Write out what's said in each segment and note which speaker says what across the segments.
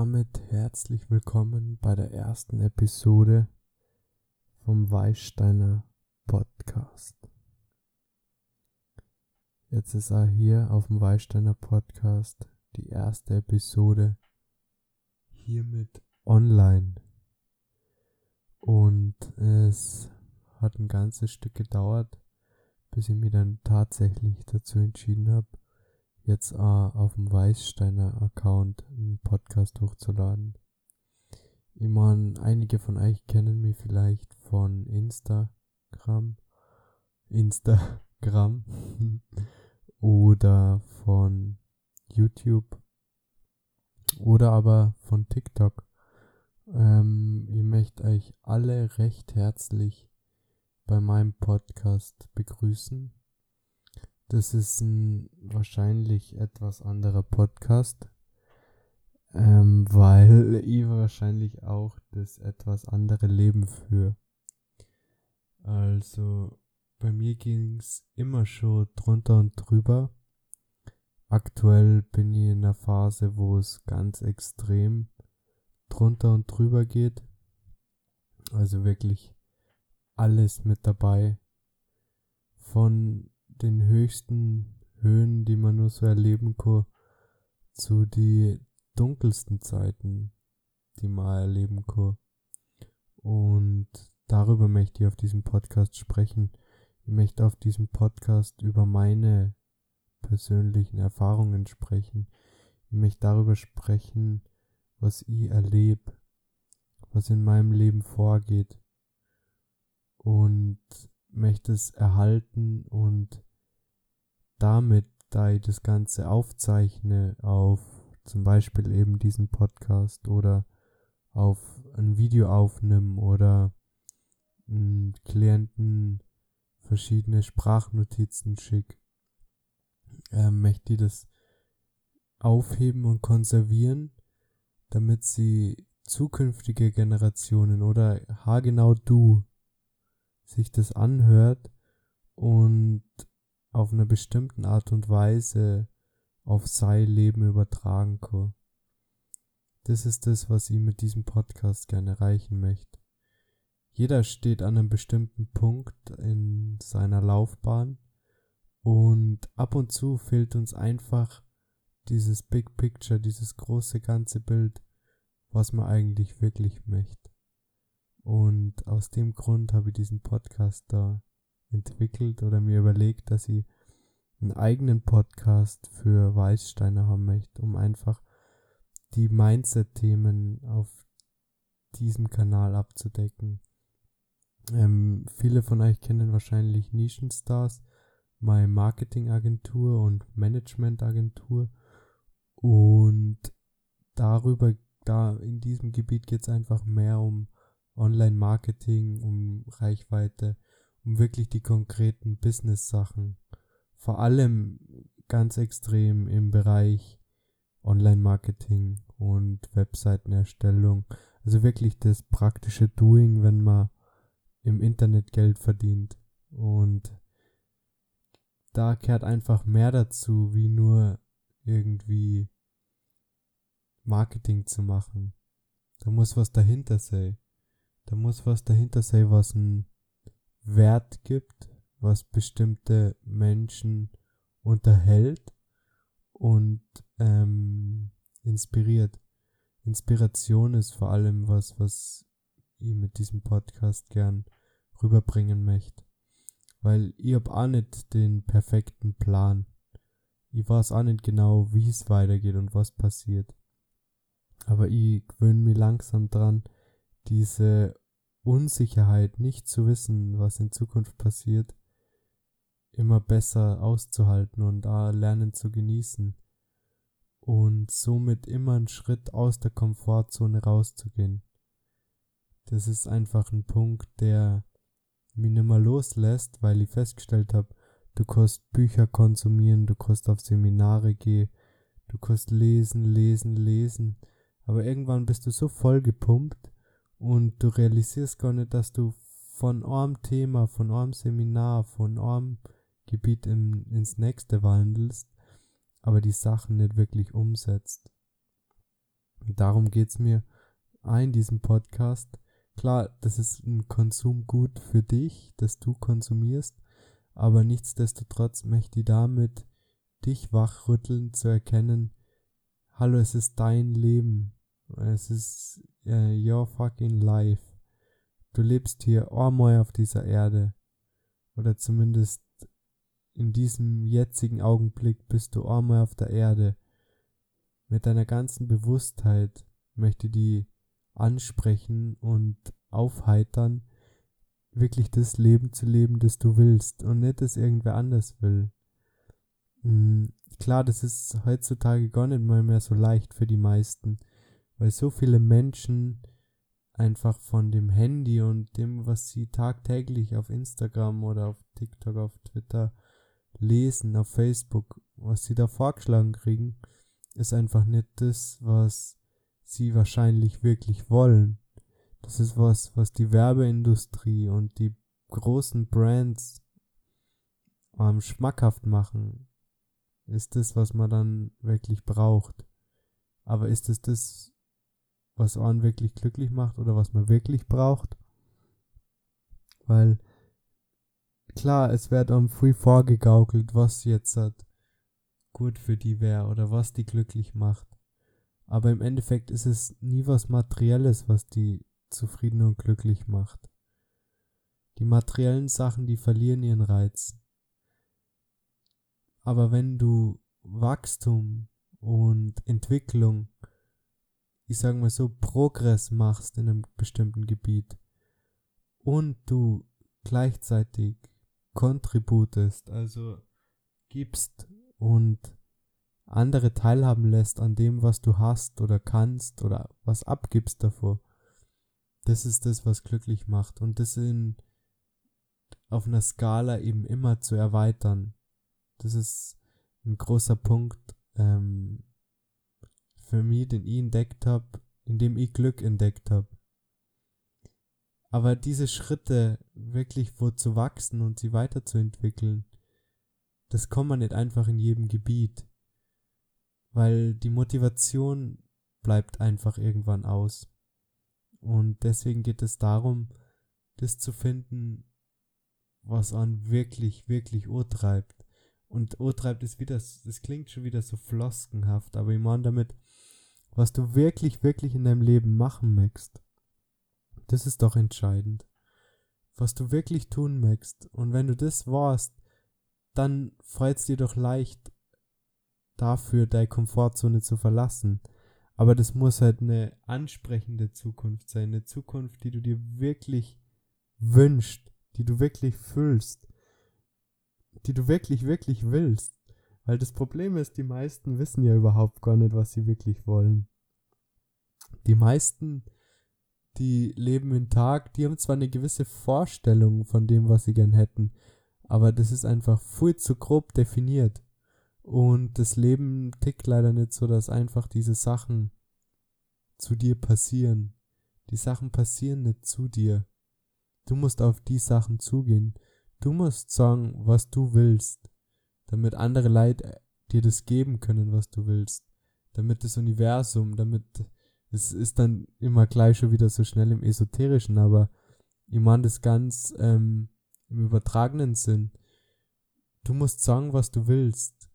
Speaker 1: Damit herzlich willkommen bei der ersten Episode vom Weißsteiner Podcast. Jetzt ist er hier auf dem Weißsteiner Podcast die erste Episode hiermit online. Und es hat ein ganzes Stück gedauert, bis ich mich dann tatsächlich dazu entschieden habe, jetzt äh, auf dem Weißsteiner Account einen Podcast hochzuladen. Ich meine, einige von euch kennen mich vielleicht von Instagram, Instagram oder von YouTube oder aber von TikTok. Ähm, ich möchte euch alle recht herzlich bei meinem Podcast begrüßen. Das ist ein wahrscheinlich etwas anderer Podcast, ähm, weil ich wahrscheinlich auch das etwas andere Leben führe. Also bei mir ging's immer schon drunter und drüber. Aktuell bin ich in einer Phase, wo es ganz extrem drunter und drüber geht. Also wirklich alles mit dabei. Von den höchsten Höhen, die man nur so erleben kann, zu die dunkelsten Zeiten, die man erleben kann. Und darüber möchte ich auf diesem Podcast sprechen. Ich möchte auf diesem Podcast über meine persönlichen Erfahrungen sprechen. Ich möchte darüber sprechen, was ich erlebe, was in meinem Leben vorgeht und möchte es erhalten und damit, da ich das Ganze aufzeichne auf zum Beispiel eben diesen Podcast oder auf ein Video aufnimm oder einen Klienten verschiedene Sprachnotizen schick, äh, möchte ich das aufheben und konservieren, damit sie zukünftige Generationen oder haargenau du sich das anhört und auf einer bestimmten Art und Weise auf sein Leben übertragen kann. Das ist das, was ich mit diesem Podcast gerne erreichen möchte. Jeder steht an einem bestimmten Punkt in seiner Laufbahn und ab und zu fehlt uns einfach dieses Big Picture, dieses große ganze Bild, was man eigentlich wirklich möchte. Und aus dem Grund habe ich diesen Podcast da entwickelt oder mir überlegt, dass ich einen eigenen Podcast für Weißsteiner haben möchte, um einfach die Mindset-Themen auf diesem Kanal abzudecken. Ähm, viele von euch kennen wahrscheinlich Nischenstars, meine Marketingagentur und Managementagentur. Und darüber, da in diesem Gebiet geht es einfach mehr um Online-Marketing, um Reichweite, um wirklich die konkreten Business-Sachen. Vor allem ganz extrem im Bereich Online-Marketing und Webseitenerstellung. Also wirklich das praktische Doing, wenn man im Internet Geld verdient. Und da kehrt einfach mehr dazu, wie nur irgendwie Marketing zu machen. Da muss was dahinter sein. Da muss was dahinter sein, was einen Wert gibt, was bestimmte Menschen unterhält und ähm, inspiriert. Inspiration ist vor allem was, was ich mit diesem Podcast gern rüberbringen möchte. Weil ich hab auch nicht den perfekten Plan. Ich weiß auch nicht genau, wie es weitergeht und was passiert. Aber ich gewöhne mich langsam dran, diese Unsicherheit, nicht zu wissen, was in Zukunft passiert, immer besser auszuhalten und lernen zu genießen und somit immer einen Schritt aus der Komfortzone rauszugehen. Das ist einfach ein Punkt, der mich nimmer loslässt, weil ich festgestellt habe, du kannst Bücher konsumieren, du kannst auf Seminare gehen, du kannst lesen, lesen, lesen, aber irgendwann bist du so voll gepumpt, und du realisierst gar nicht, dass du von einem Thema, von einem Seminar, von einem Gebiet im, ins nächste wandelst, aber die Sachen nicht wirklich umsetzt. Darum geht's mir in diesem Podcast. Klar, das ist ein Konsumgut für dich, das du konsumierst, aber nichtsdestotrotz möchte ich damit dich wachrütteln zu erkennen, hallo, es ist dein Leben. Es ist uh, your fucking life. Du lebst hier einmal auf dieser Erde. Oder zumindest in diesem jetzigen Augenblick bist du einmal auf der Erde. Mit deiner ganzen Bewusstheit möchte die ansprechen und aufheitern, wirklich das Leben zu leben, das du willst und nicht das irgendwer anders will. Mhm. Klar, das ist heutzutage gar nicht mal mehr so leicht für die meisten, weil so viele Menschen einfach von dem Handy und dem, was sie tagtäglich auf Instagram oder auf TikTok, auf Twitter lesen, auf Facebook, was sie da vorgeschlagen kriegen, ist einfach nicht das, was sie wahrscheinlich wirklich wollen. Das ist was, was die Werbeindustrie und die großen Brands ähm, schmackhaft machen. Ist das, was man dann wirklich braucht. Aber ist es das, was einen wirklich glücklich macht oder was man wirklich braucht? Weil, klar, es wird einem früh vorgegaukelt, was jetzt hat gut für die wäre oder was die glücklich macht. Aber im Endeffekt ist es nie was Materielles, was die zufrieden und glücklich macht. Die materiellen Sachen, die verlieren ihren Reiz. Aber wenn du Wachstum und Entwicklung, ich sage mal so, Progress machst in einem bestimmten Gebiet und du gleichzeitig kontributest, also gibst und andere teilhaben lässt an dem, was du hast oder kannst oder was abgibst davor. Das ist das, was glücklich macht und das in auf einer Skala eben immer zu erweitern. Das ist ein großer Punkt ähm, für mich, den ich entdeckt habe, indem ich Glück entdeckt habe. Aber diese Schritte wirklich wo zu wachsen und sie weiterzuentwickeln, das kann man nicht einfach in jedem Gebiet, weil die Motivation bleibt einfach irgendwann aus. Und deswegen geht es darum, das zu finden, was an wirklich, wirklich urtreibt. Und urtreibt ist wieder, das klingt schon wieder so floskenhaft, aber ich meine damit, was du wirklich, wirklich in deinem Leben machen möchtest. Das ist doch entscheidend. Was du wirklich tun möchtest. Und wenn du das warst, dann freut's dir doch leicht, dafür deine Komfortzone zu verlassen. Aber das muss halt eine ansprechende Zukunft sein, eine Zukunft, die du dir wirklich wünschst, die du wirklich fühlst, die du wirklich, wirklich willst. Weil das Problem ist, die meisten wissen ja überhaupt gar nicht, was sie wirklich wollen. Die meisten, die leben im Tag, die haben zwar eine gewisse Vorstellung von dem, was sie gern hätten, aber das ist einfach viel zu grob definiert. Und das Leben tickt leider nicht so, dass einfach diese Sachen zu dir passieren. Die Sachen passieren nicht zu dir. Du musst auf die Sachen zugehen. Du musst sagen, was du willst, damit andere Leute dir das geben können, was du willst. Damit das Universum, damit es ist dann immer gleich schon wieder so schnell im Esoterischen, aber ich meine das ganz ähm, im übertragenen Sinn. Du musst sagen, was du willst.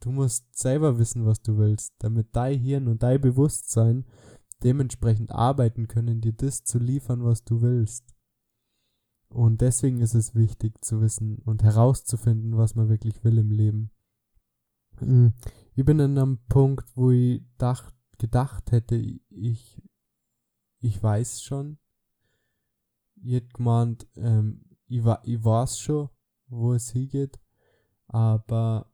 Speaker 1: Du musst selber wissen, was du willst, damit dein Hirn und dein Bewusstsein dementsprechend arbeiten können, dir das zu liefern, was du willst. Und deswegen ist es wichtig zu wissen und herauszufinden, was man wirklich will im Leben. Hm, ich bin an einem Punkt, wo ich dacht, gedacht hätte, ich, ich weiß schon. Gemeint, ähm, ich, wa ich weiß schon, wo es hingeht, aber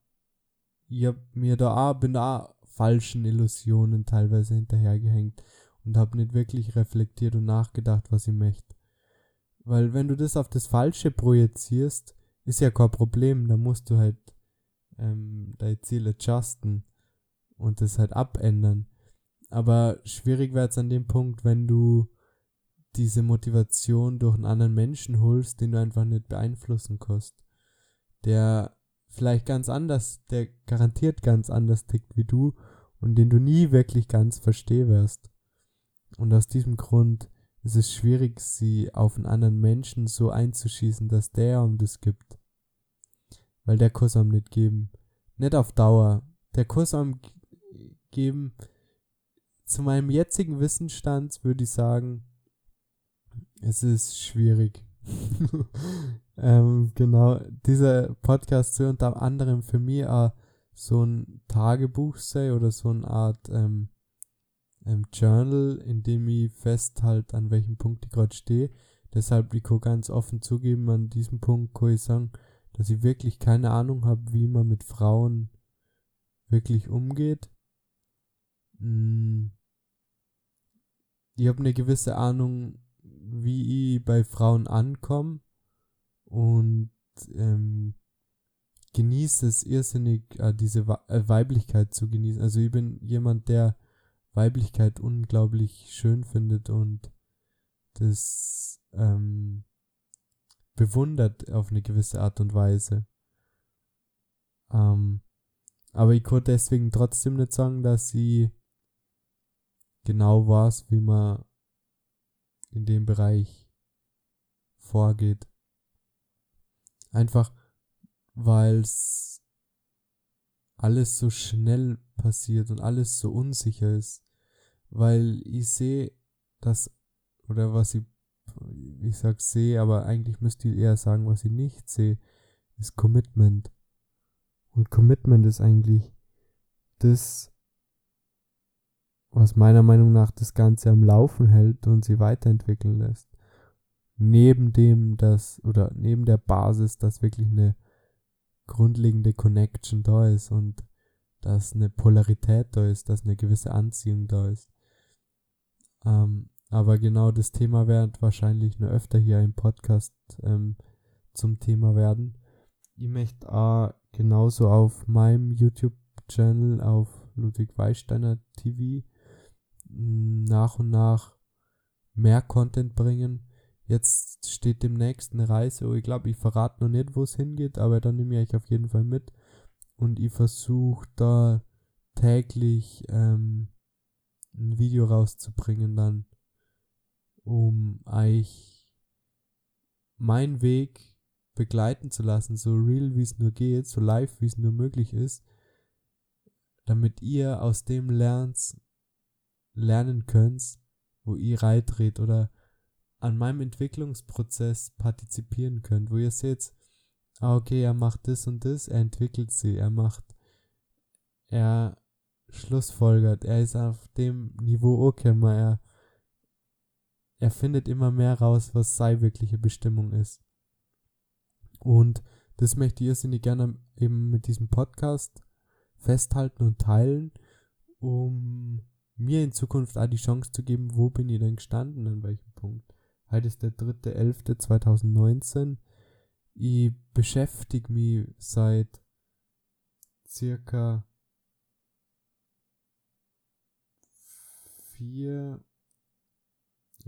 Speaker 1: ich hab mir da auch, bin da auch falschen Illusionen teilweise hinterhergehängt und habe nicht wirklich reflektiert und nachgedacht, was ich möchte. Weil wenn du das auf das Falsche projizierst, ist ja kein Problem, da musst du halt ähm, dein Ziel adjusten und das halt abändern. Aber schwierig wird es an dem Punkt, wenn du diese Motivation durch einen anderen Menschen holst, den du einfach nicht beeinflussen kannst. Der vielleicht ganz anders, der garantiert ganz anders tickt wie du und den du nie wirklich ganz verstehen wirst. Und aus diesem Grund ist es schwierig, sie auf einen anderen Menschen so einzuschießen, dass der um das gibt. Weil der Kuss am nicht geben. Nicht auf Dauer. Der Kuss am geben, zu meinem jetzigen Wissensstand würde ich sagen, es ist schwierig. ähm, genau, dieser Podcast soll unter anderem für mich auch so ein Tagebuch sei oder so eine Art ähm, ähm, Journal, in dem ich festhalte, an welchem Punkt ich gerade stehe. Deshalb, ich kann ganz offen zugeben, an diesem Punkt kann ich sagen, dass ich wirklich keine Ahnung habe, wie man mit Frauen wirklich umgeht. Hm. Ich habe eine gewisse Ahnung, wie ich bei Frauen ankomme und ähm, genieße es irrsinnig, äh, diese äh, Weiblichkeit zu genießen. Also ich bin jemand, der Weiblichkeit unglaublich schön findet und das ähm, bewundert auf eine gewisse Art und Weise. Ähm, aber ich konnte deswegen trotzdem nicht sagen, dass sie genau weiß, wie man in dem Bereich vorgeht. Einfach weil es alles so schnell passiert und alles so unsicher ist. Weil ich sehe, dass, oder was ich, ich sag sehe, aber eigentlich müsste ich eher sagen, was ich nicht sehe, ist Commitment. Und Commitment ist eigentlich das, was meiner Meinung nach das Ganze am Laufen hält und sie weiterentwickeln lässt. Neben dem, dass, oder neben der Basis, dass wirklich eine grundlegende Connection da ist und dass eine Polarität da ist, dass eine gewisse Anziehung da ist. Ähm, aber genau das Thema wird wahrscheinlich nur öfter hier im Podcast ähm, zum Thema werden. Ich möchte auch genauso auf meinem YouTube-Channel auf Ludwig Weisteiner TV nach und nach mehr Content bringen Jetzt steht demnächst eine Reise, oh, ich glaube, ich verrate noch nicht, wo es hingeht, aber dann nehme ich euch auf jeden Fall mit. Und ich versuche da täglich ähm, ein Video rauszubringen dann, um euch meinen Weg begleiten zu lassen, so real wie es nur geht, so live wie es nur möglich ist, damit ihr aus dem lernt, lernen könnt, wo ihr reitreht oder an meinem Entwicklungsprozess partizipieren könnt, wo ihr seht, ah, okay, er macht das und das, er entwickelt sie, er macht, er schlussfolgert, er ist auf dem Niveau okay, er, er findet immer mehr raus, was seine wirkliche Bestimmung ist. Und das möchte ich irrsinnig gerne eben mit diesem Podcast festhalten und teilen, um mir in Zukunft auch die Chance zu geben, wo bin ich denn gestanden, an welchem Punkt. Heute ist der 3.11.2019. Ich beschäftige mich seit circa vier,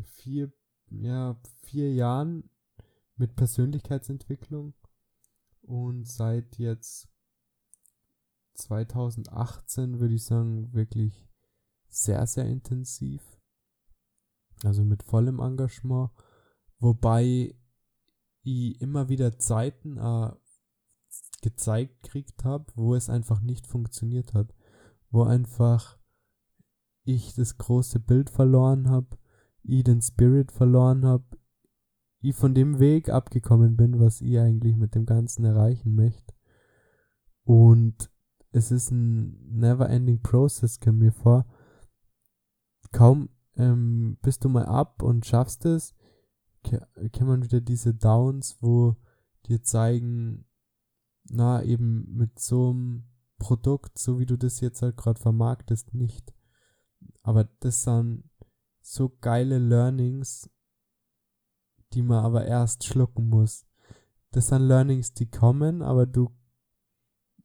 Speaker 1: vier, ja, vier Jahren mit Persönlichkeitsentwicklung und seit jetzt 2018 würde ich sagen wirklich sehr, sehr intensiv. Also mit vollem Engagement, wobei ich immer wieder Zeiten äh, gezeigt kriegt habe, wo es einfach nicht funktioniert hat, wo einfach ich das große Bild verloren habe, ich den Spirit verloren habe, ich von dem Weg abgekommen bin, was ich eigentlich mit dem Ganzen erreichen möchte. Und es ist ein never ending process, kam mir vor. Kaum ähm, bist du mal ab und schaffst es, kann man wieder diese Downs, wo dir zeigen, na, eben mit so einem Produkt, so wie du das jetzt halt gerade vermarktest, nicht. Aber das sind so geile Learnings, die man aber erst schlucken muss. Das sind Learnings, die kommen, aber du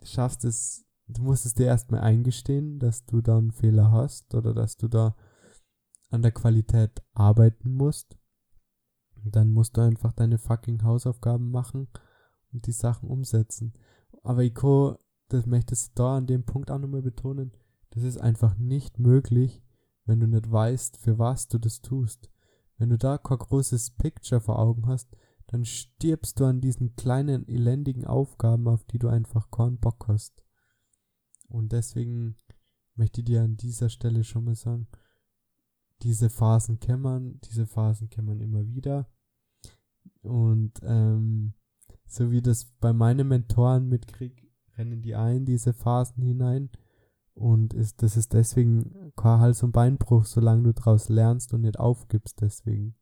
Speaker 1: schaffst es, du musst es dir erstmal eingestehen, dass du da einen Fehler hast oder dass du da an der Qualität arbeiten musst, dann musst du einfach deine fucking Hausaufgaben machen und die Sachen umsetzen. Aber Ico, das möchtest du da an dem Punkt auch nochmal betonen, Das ist einfach nicht möglich, wenn du nicht weißt, für was du das tust. Wenn du da kein großes Picture vor Augen hast, dann stirbst du an diesen kleinen elendigen Aufgaben, auf die du einfach keinen Bock hast. Und deswegen möchte ich dir an dieser Stelle schon mal sagen, diese Phasen kämmern, diese Phasen kämmern immer wieder. Und ähm, so wie das bei meinen Mentoren mitkrieg, rennen die ein diese Phasen hinein. Und ist, das ist deswegen kein Hals- und Beinbruch, solange du daraus lernst und nicht aufgibst deswegen.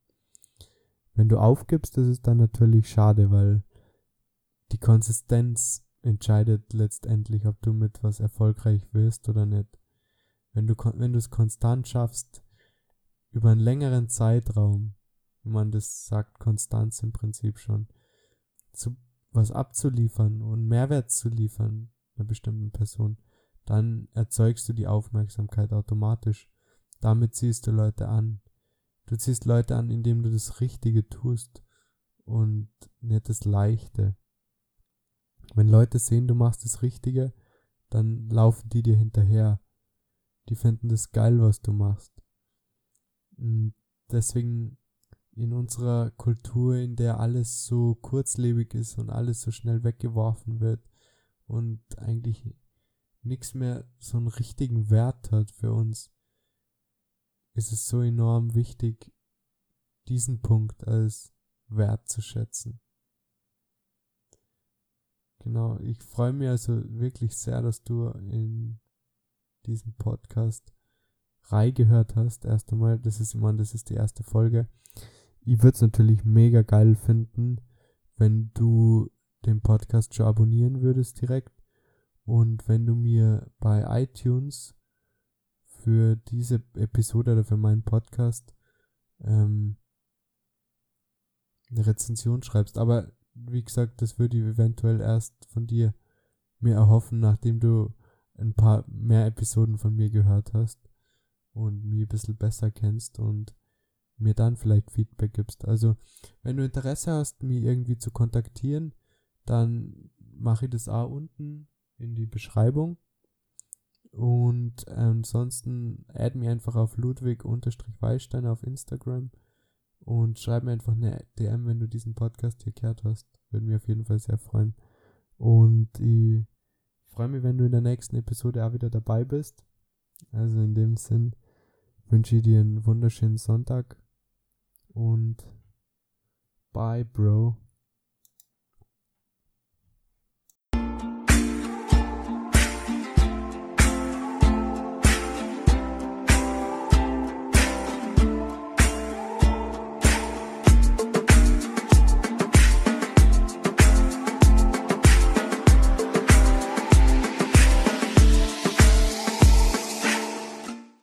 Speaker 1: Wenn du aufgibst, das ist dann natürlich schade, weil die Konsistenz entscheidet letztendlich, ob du mit was erfolgreich wirst oder nicht. Wenn du, wenn du es konstant schaffst, über einen längeren Zeitraum, wie man das sagt, Konstanz im Prinzip schon, zu was abzuliefern und Mehrwert zu liefern einer bestimmten Person, dann erzeugst du die Aufmerksamkeit automatisch. Damit ziehst du Leute an. Du ziehst Leute an, indem du das Richtige tust und nicht das Leichte. Wenn Leute sehen, du machst das Richtige, dann laufen die dir hinterher. Die finden das geil, was du machst. Und deswegen in unserer Kultur, in der alles so kurzlebig ist und alles so schnell weggeworfen wird und eigentlich nichts mehr so einen richtigen Wert hat für uns, ist es so enorm wichtig, diesen Punkt als Wert zu schätzen. Genau, ich freue mich also wirklich sehr, dass du in diesem Podcast reingehört hast. Erst einmal, das ist immer, das ist die erste Folge. Ich würde es natürlich mega geil finden, wenn du den Podcast schon abonnieren würdest direkt und wenn du mir bei iTunes für diese Episode oder für meinen Podcast ähm, eine Rezension schreibst. Aber wie gesagt, das würde ich eventuell erst von dir mir erhoffen, nachdem du ein paar mehr Episoden von mir gehört hast und mich ein bisschen besser kennst und mir dann vielleicht Feedback gibst. Also, wenn du Interesse hast, mich irgendwie zu kontaktieren, dann mache ich das auch unten in die Beschreibung. Und ansonsten add mir einfach auf Ludwig-Weistein auf Instagram und schreib mir einfach eine DM, wenn du diesen Podcast hier gehört hast. Würde mich auf jeden Fall sehr freuen. Und ich freue mich, wenn du in der nächsten Episode auch wieder dabei bist. Also in dem Sinn wünsche ich dir einen wunderschönen Sonntag und bye, Bro.